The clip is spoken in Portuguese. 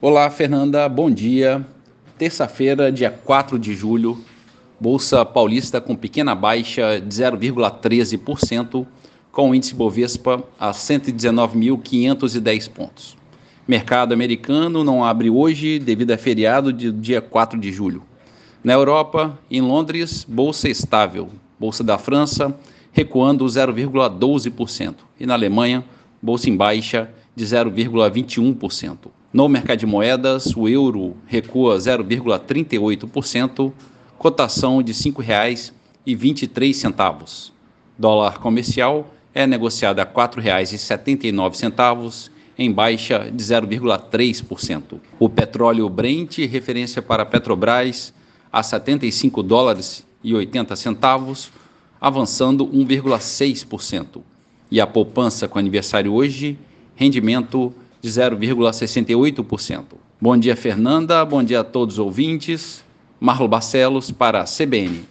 Olá, Fernanda, bom dia. Terça-feira, dia 4 de julho, Bolsa Paulista com pequena baixa de 0,13%, com o índice Bovespa a 119.510 pontos. Mercado americano não abre hoje devido a feriado de dia 4 de julho. Na Europa, em Londres, bolsa estável. Bolsa da França recuando 0,12% e na Alemanha, bolsa em baixa de 0,21%. No mercado de moedas, o euro recua 0,38%, cotação de R$ 5,23. Dólar comercial é negociado a R$ 4,79, em baixa de 0,3%. O petróleo Brent, referência para Petrobras, a 75 dólares e 80 centavos, avançando 1,6%. E a poupança com aniversário hoje, rendimento de 0,68%. Bom dia, Fernanda. Bom dia a todos os ouvintes. Marlo Barcelos para a CBN.